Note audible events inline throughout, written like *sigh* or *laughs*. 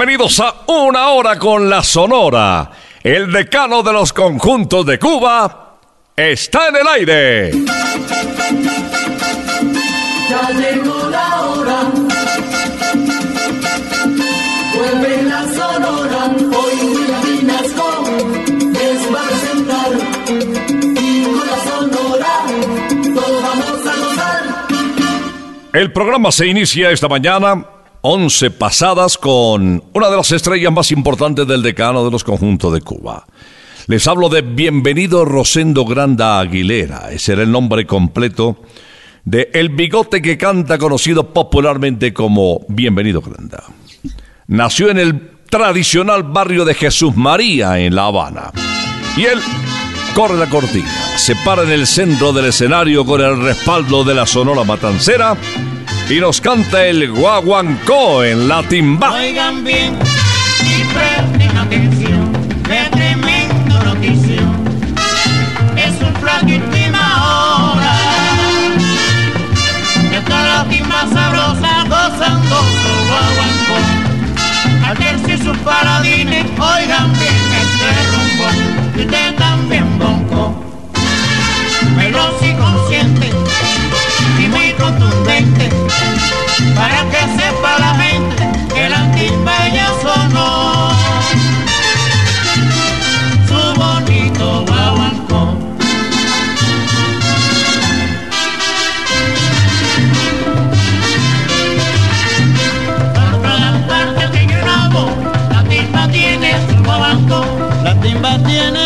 Bienvenidos a Una Hora con la Sonora. El decano de los conjuntos de Cuba está en el aire. Ya llegó la hora. Vuelve la sonora. Hoy Vinasco les va a presentar. Y con la sonora todos vamos a gozar. El programa se inicia esta mañana, 11 pasadas, con una de las estrellas más importantes del decano de los conjuntos de Cuba. Les hablo de Bienvenido Rosendo Granda Aguilera. Ese era el nombre completo de El Bigote que canta, conocido popularmente como Bienvenido Granda. Nació en el tradicional barrio de Jesús María, en La Habana. Y él corre la cortina, se para en el centro del escenario con el respaldo de la Sonora Matancera y nos canta el guaguancó en la timba. Oigan bien y presten atención, qué tremendo noticia. Es un flaquitima hora. Está la timba sabrosa gozando su guaguancó. Al tercio sus paladines, para que sepa la gente que el antipaña sonó. Su bonito guaguancó. Para la parte que la timba tiene su guaguancó, la timba tiene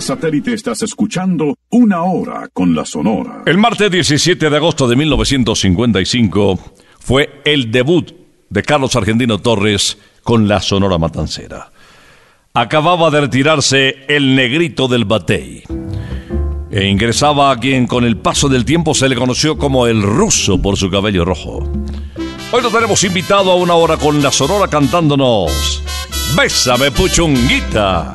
Satélite estás escuchando Una Hora con la Sonora. El martes 17 de agosto de 1955 fue el debut de Carlos Argentino Torres con la Sonora Matancera. Acababa de retirarse el negrito del batey. E ingresaba a quien con el paso del tiempo se le conoció como el ruso por su cabello rojo. Hoy lo tenemos invitado a una hora con la Sonora cantándonos Bésame Puchunguita.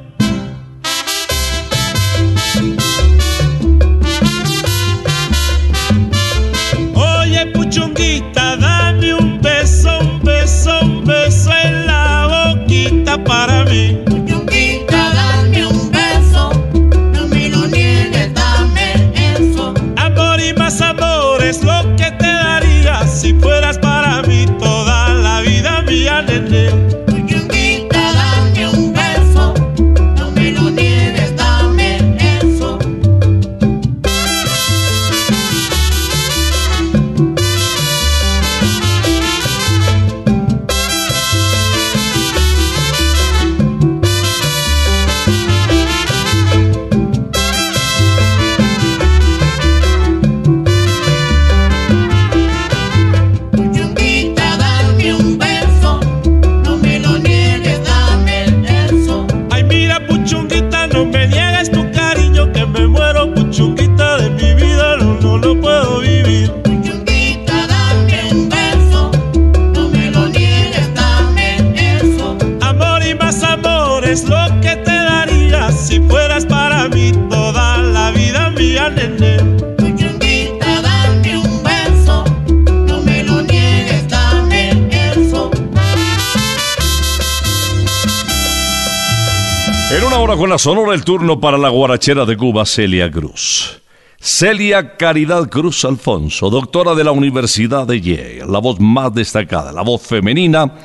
En una hora con la sonora el turno para la guarachera de Cuba, Celia Cruz. Celia Caridad Cruz Alfonso, doctora de la Universidad de Yale, la voz más destacada, la voz femenina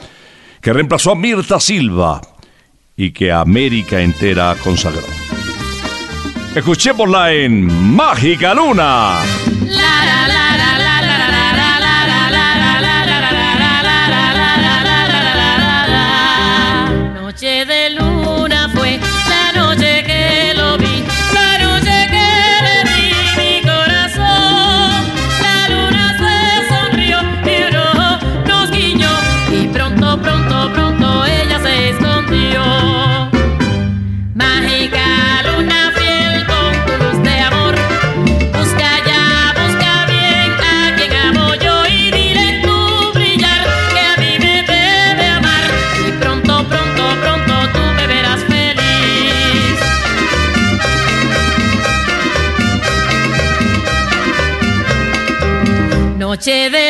que reemplazó a Mirta Silva y que América entera consagró. Escuchémosla en Mágica Luna. Noche Noche de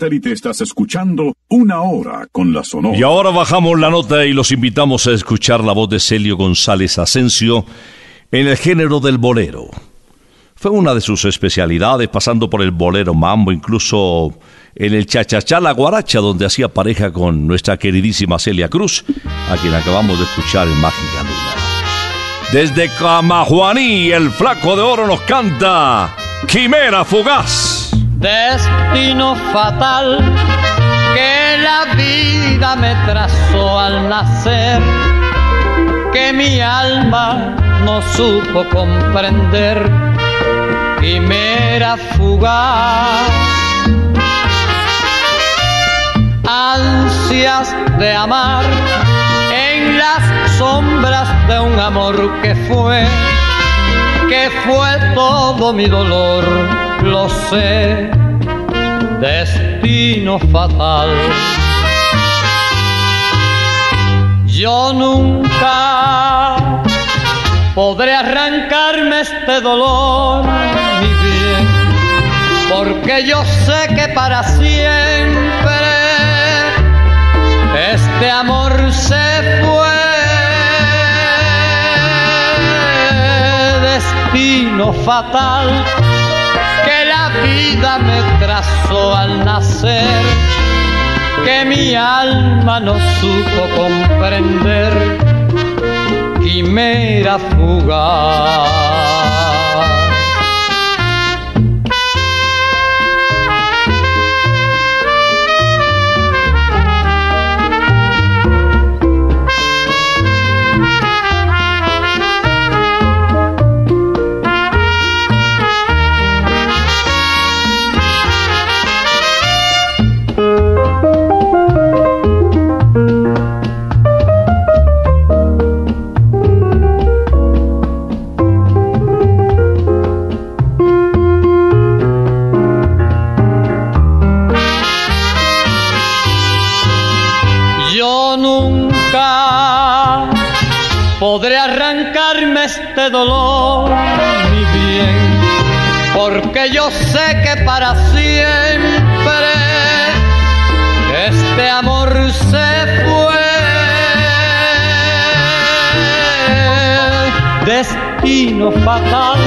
satélite estás escuchando Una Hora con la Sonora. Y ahora bajamos la nota y los invitamos a escuchar la voz de Celio González Asensio en el género del bolero. Fue una de sus especialidades, pasando por el bolero mambo, incluso en el chachachá la guaracha, donde hacía pareja con nuestra queridísima Celia Cruz, a quien acabamos de escuchar en Mágica Luna. Desde Camajuaní, el flaco de oro nos canta Quimera Fugaz. Destino fatal que la vida me trazó al nacer, que mi alma no supo comprender, quimera fugaz. Ansias de amar en las sombras de un amor que fue que fue todo mi dolor, lo sé, destino fatal. Yo nunca podré arrancarme este dolor, mi bien, porque yo sé que para siempre este amor se fue. Destino fatal vida me trazó al nacer, que mi alma no supo comprender, quimera fugaz. Fatal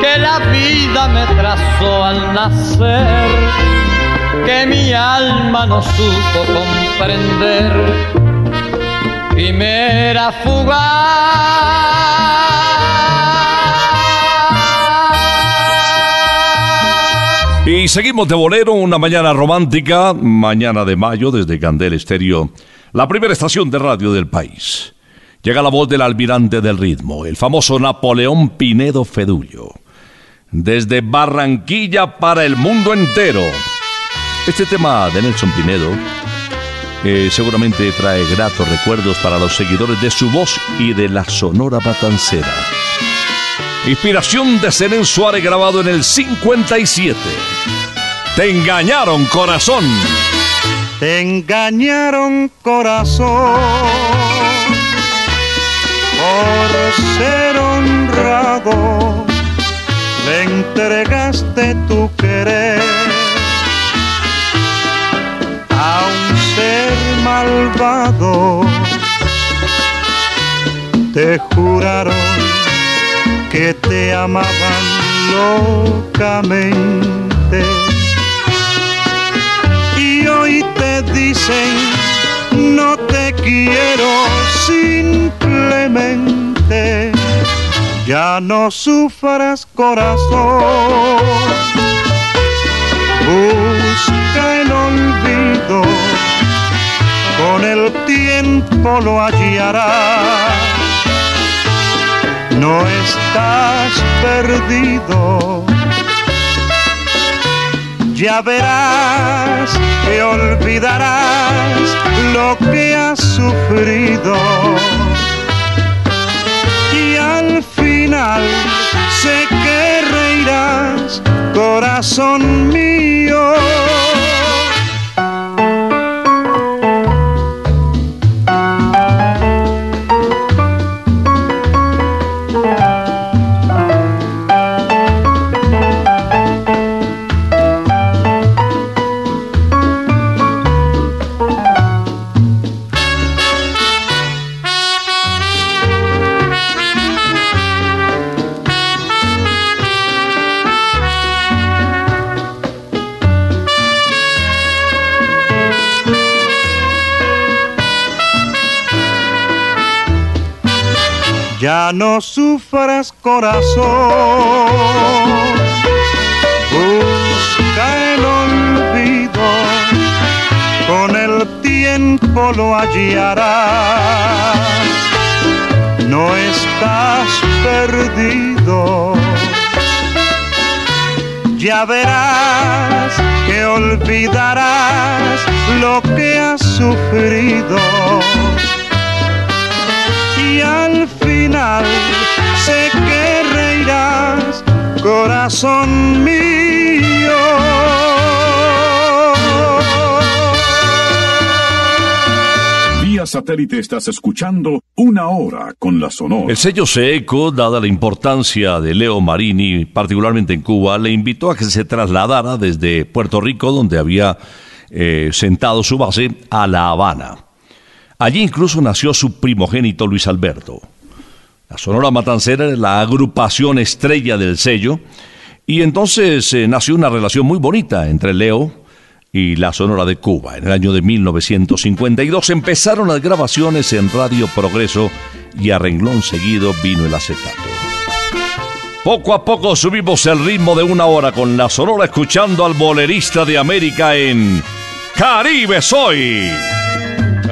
que la vida me trazó al nacer que mi alma no supo comprender y me era fugaz. Y seguimos de bolero, una mañana romántica, mañana de mayo desde Candel Estéreo, la primera estación de radio del país. Llega la voz del almirante del ritmo, el famoso Napoleón Pinedo Fedullo. Desde Barranquilla para el mundo entero. Este tema de Nelson Pinedo eh, seguramente trae gratos recuerdos para los seguidores de su voz y de la Sonora Matancera. Inspiración de Zenén Suárez grabado en el 57. Te engañaron, corazón. Te engañaron corazón por ser honrado, le entregaste tu querer a un ser malvado. Te juraron que te amaban locamente y hoy te dicen no te quiero simplemente. Ya no sufras corazón. Busca el olvido. Con el tiempo lo hallarás. No estás perdido ya verás que olvidarás lo que has sufrido y al final sé que reirás, corazón mío. No sufras corazón, busca el olvido, con el tiempo lo hallarás, no estás perdido. Ya verás que olvidarás lo que has sufrido y al final sé que reirás, corazón mío. Vía satélite estás escuchando Una Hora con la Sonora. El sello Seco, dada la importancia de Leo Marini, particularmente en Cuba, le invitó a que se trasladara desde Puerto Rico, donde había eh, sentado su base, a La Habana. Allí incluso nació su primogénito Luis Alberto. La Sonora Matancera era la agrupación estrella del sello y entonces eh, nació una relación muy bonita entre Leo y la Sonora de Cuba. En el año de 1952 empezaron las grabaciones en Radio Progreso y a renglón seguido vino el acetato. Poco a poco subimos el ritmo de una hora con la Sonora escuchando al bolerista de América en Caribe Soy.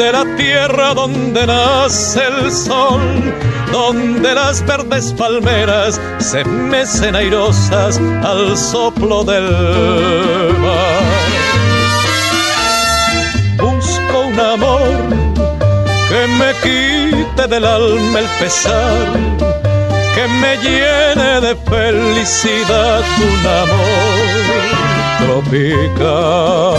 de la tierra donde nace el sol, donde las verdes palmeras se mecen airosas al soplo del mar. Busco un amor que me quite del alma el pesar, que me llene de felicidad un amor tropical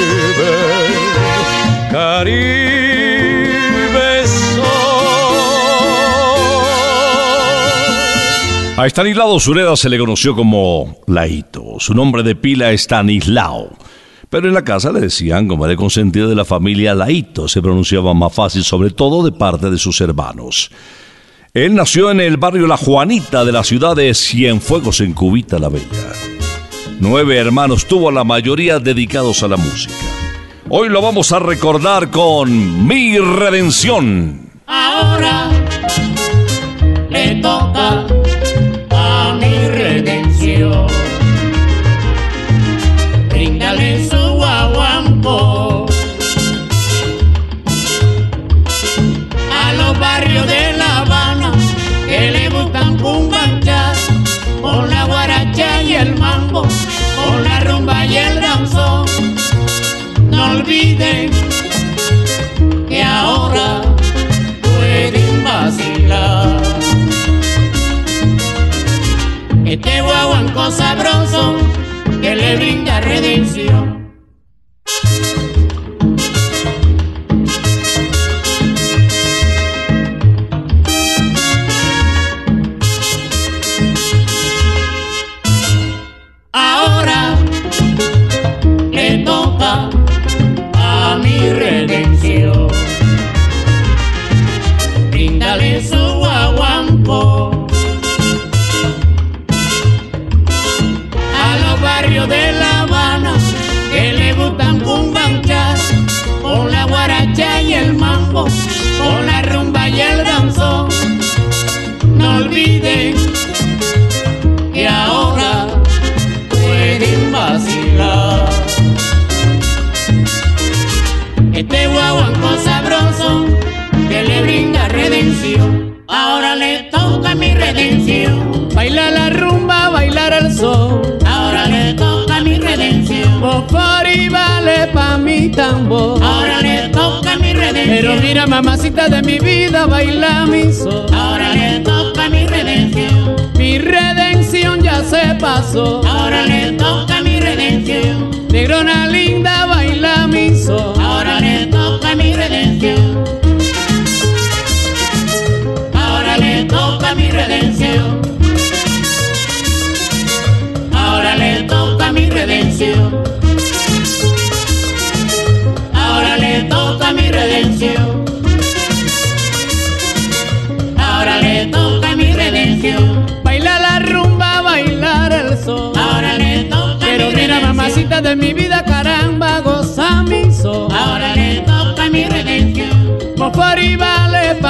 Caribe soy. A Estanislao Sureda se le conoció como Laito. Su nombre de pila es Stanislao. Pero en la casa le decían, como era consentido de la familia, Laito. Se pronunciaba más fácil, sobre todo de parte de sus hermanos. Él nació en el barrio La Juanita de la ciudad de Cienfuegos, en Cubita la Bella. Nueve hermanos tuvo, la mayoría dedicados a la música. Hoy lo vamos a recordar con Mi Redención. Ahora le toca Este guaguanco sabroso que le brinda redención.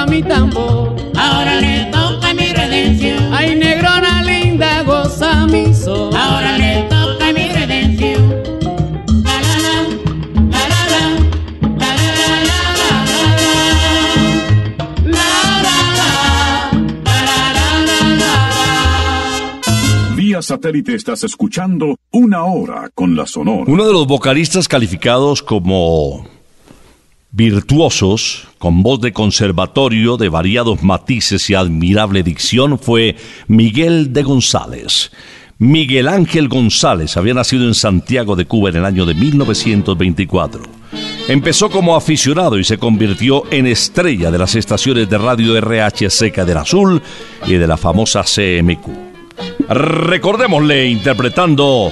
toca mi tambor. Ahora le toca mi redención. Ay, negrona linda, goza mi sol. Ahora le toca mi redención. Vía satélite estás escuchando una hora con la sonora. Uno de los vocalistas calificados como virtuosos, con voz de conservatorio, de variados matices y admirable dicción, fue Miguel de González. Miguel Ángel González había nacido en Santiago de Cuba en el año de 1924. Empezó como aficionado y se convirtió en estrella de las estaciones de radio RH Seca del Azul y de la famosa CMQ. Recordémosle interpretando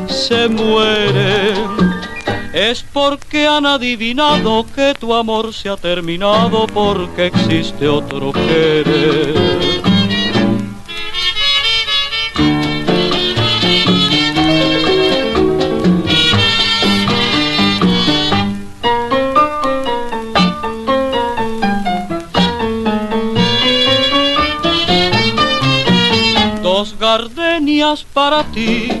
se mueren, es porque han adivinado que tu amor se ha terminado porque existe otro querer. Dos gardenias para ti,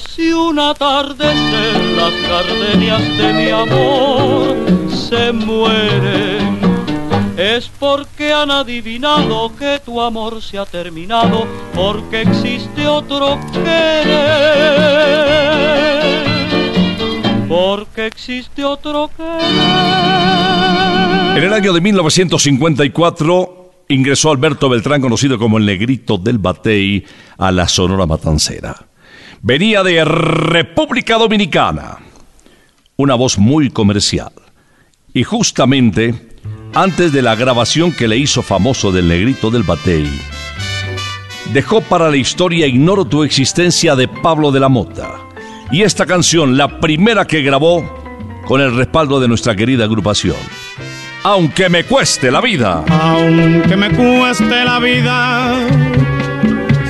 Si un atardecer las gardenias de mi amor se mueren, es porque han adivinado que tu amor se ha terminado, porque existe otro querer, porque existe otro querer. En el año de 1954 ingresó Alberto Beltrán, conocido como el Negrito del Batey, a la Sonora Matancera. Venía de República Dominicana, una voz muy comercial. Y justamente antes de la grabación que le hizo famoso del Negrito del Batey, dejó para la historia Ignoro tu existencia de Pablo de la Mota. Y esta canción, la primera que grabó con el respaldo de nuestra querida agrupación. Aunque me cueste la vida. Aunque me cueste la vida,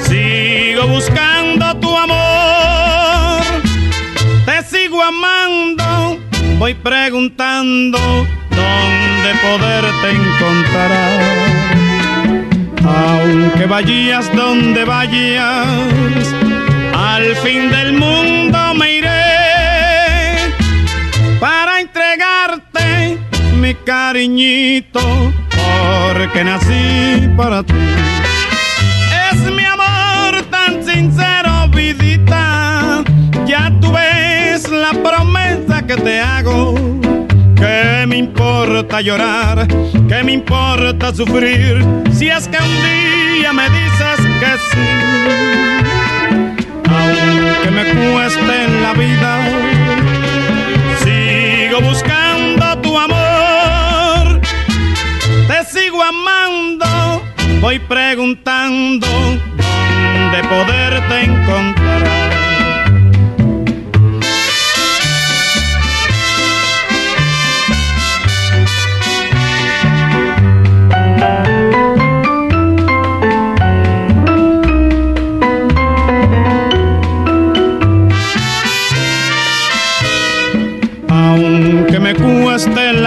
sigo buscando tu amor. Voy preguntando dónde poderte encontrar. Aunque vayas donde vayas, al fin del mundo me iré para entregarte mi cariñito, porque nací para ti. Es mi amor tan sincero, vidita. Ya tú ves la promesa que te hago. Que me importa llorar, que me importa sufrir, si es que un día me dices que sí. Aunque me cueste en la vida, sigo buscando tu amor. Te sigo amando, voy preguntando dónde poderte encontrar.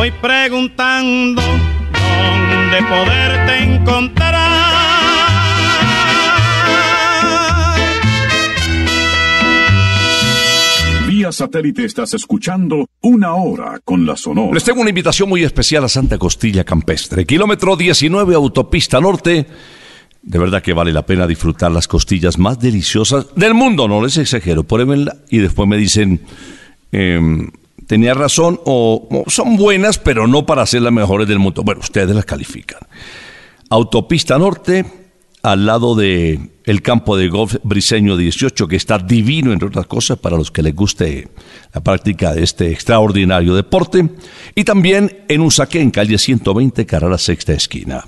voy preguntando dónde poderte encontrar. Vía satélite estás escuchando Una Hora con la Sonora. Les tengo una invitación muy especial a Santa Costilla Campestre, kilómetro 19, autopista norte. De verdad que vale la pena disfrutar las costillas más deliciosas del mundo, no les exagero. Pruébenla y después me dicen, em, tenía razón o, son buenas, pero no para ser las mejores del mundo. Bueno, ustedes las califican. Autopista norte, al lado de campo de golf Briseño 18, que está divino, entre otras cosas, para los que les guste la práctica de este extraordinario deporte. Y también en Usaquén, en calle 120, cara a la sexta esquina.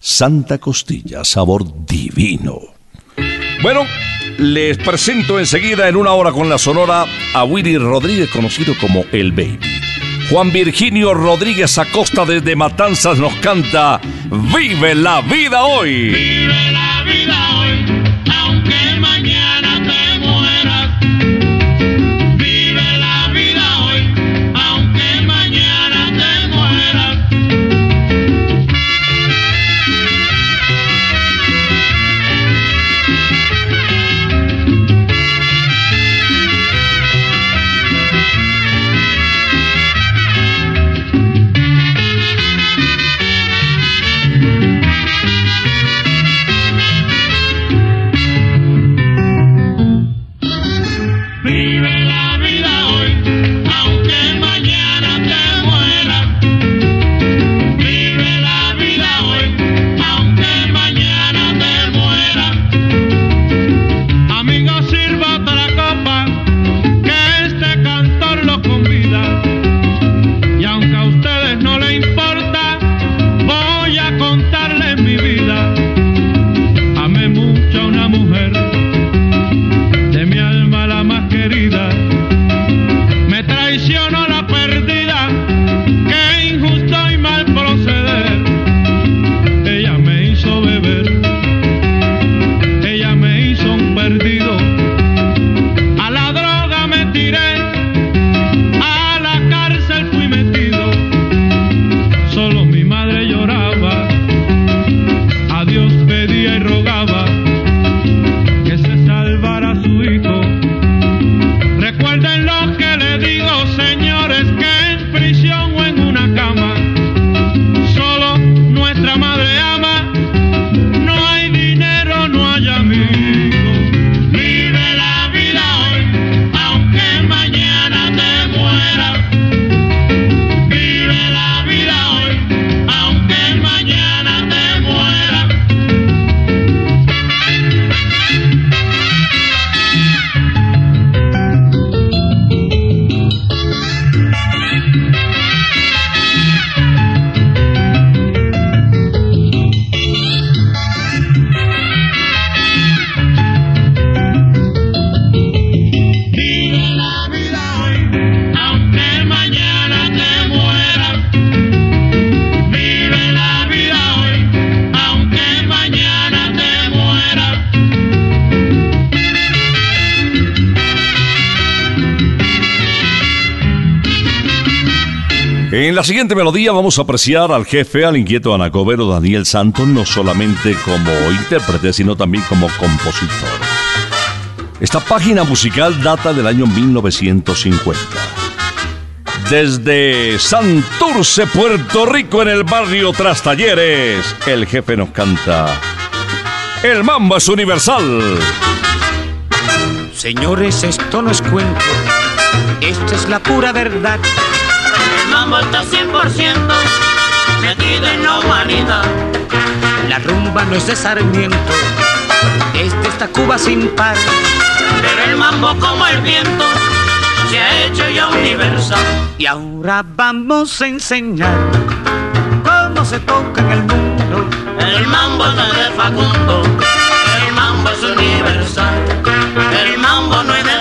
Santa Costilla, sabor divino. Bueno, les presento enseguida en una hora con la sonora a Willy Rodríguez, conocido como El Baby. Juan Virginio Rodríguez Acosta desde Matanzas nos canta Vive la vida hoy. Vive la En la siguiente melodía vamos a apreciar al jefe, al inquieto anacobero Daniel Santos, no solamente como intérprete, sino también como compositor. Esta página musical data del año 1950. Desde Santurce, Puerto Rico, en el barrio Trastalleres, el jefe nos canta. El mambo es universal. Señores, esto no es cuento, esto es la pura verdad. El mambo está 100% metido en la humanidad. La rumba no es de Sarmiento, es de esta Cuba sin par. Pero el mambo como el viento se ha hecho ya universal. Y ahora vamos a enseñar cómo se toca en el mundo. El mambo no es de Facundo, el mambo es universal. El mambo no es de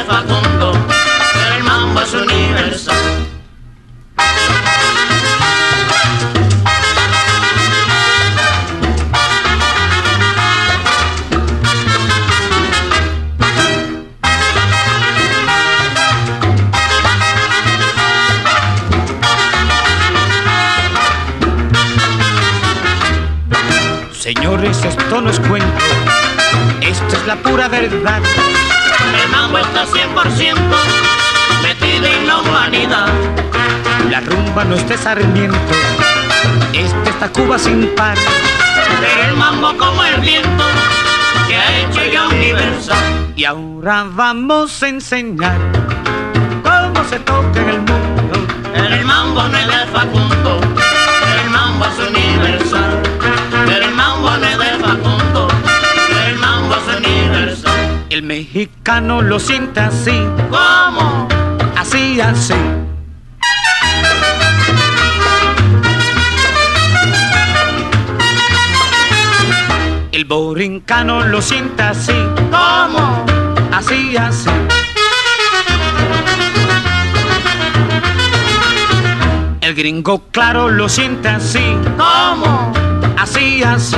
pura verdad. El mambo está 100% metido en la humanidad. La rumba no es de Sarmiento, es de esta Cuba sin par. Pero el mambo como el viento se ha hecho ya universal. Y ahora vamos a enseñar cómo se toca en el mundo. El mambo no es de Facundo, mexicano lo siente así, ¿Cómo? así, así. El borincano lo siente así, ¿Cómo? así, así. El gringo claro lo siente así, ¿Cómo? así, así.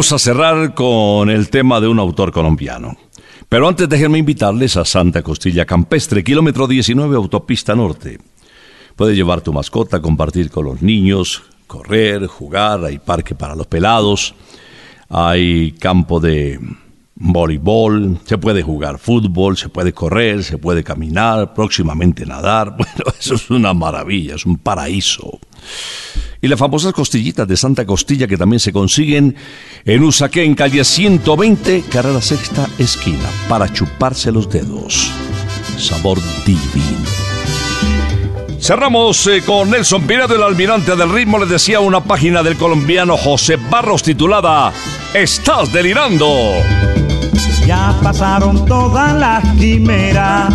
Vamos a cerrar con el tema de un autor colombiano. Pero antes déjenme invitarles a Santa Costilla Campestre, kilómetro 19, autopista norte. Puedes llevar tu mascota, compartir con los niños, correr, jugar, hay parque para los pelados, hay campo de voleibol, se puede jugar fútbol, se puede correr, se puede caminar, próximamente nadar. *laughs* Bueno, eso es una maravilla, es un paraíso. Y las famosas costillitas de Santa Costilla que también se consiguen en Usaquén, en calle 120, carrera sexta esquina, para chuparse los dedos. Sabor divino. Cerramos eh, con Nelson Pinedo, el almirante del ritmo, les decía una página del colombiano José Barros titulada Estás delirando. Ya pasaron todas las quimeras,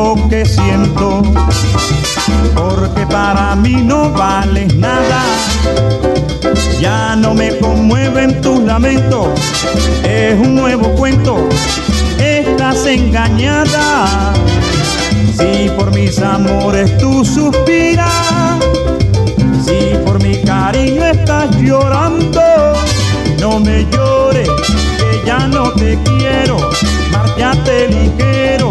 Lo que siento, porque para mí no vales nada. Ya no me conmueven tus lamentos, es un nuevo cuento, estás engañada. Si por mis amores tú suspiras, si por mi cariño estás llorando, no me llores, que ya no te quiero, márchate ligero,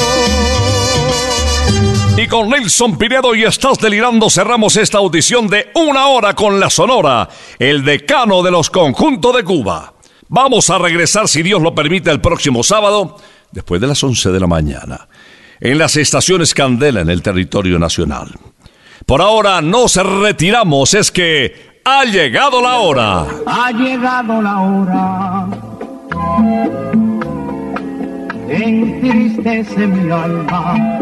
Con Nelson Pinedo y Estás Delirando cerramos esta audición de una hora con la Sonora, el decano de los conjuntos de Cuba. Vamos a regresar, si Dios lo permite, el próximo sábado, después de las 11 de la mañana, en las estaciones Candela en el territorio nacional. Por ahora nos retiramos, es que ha llegado la hora. Ha llegado la hora. Entristece mi alma.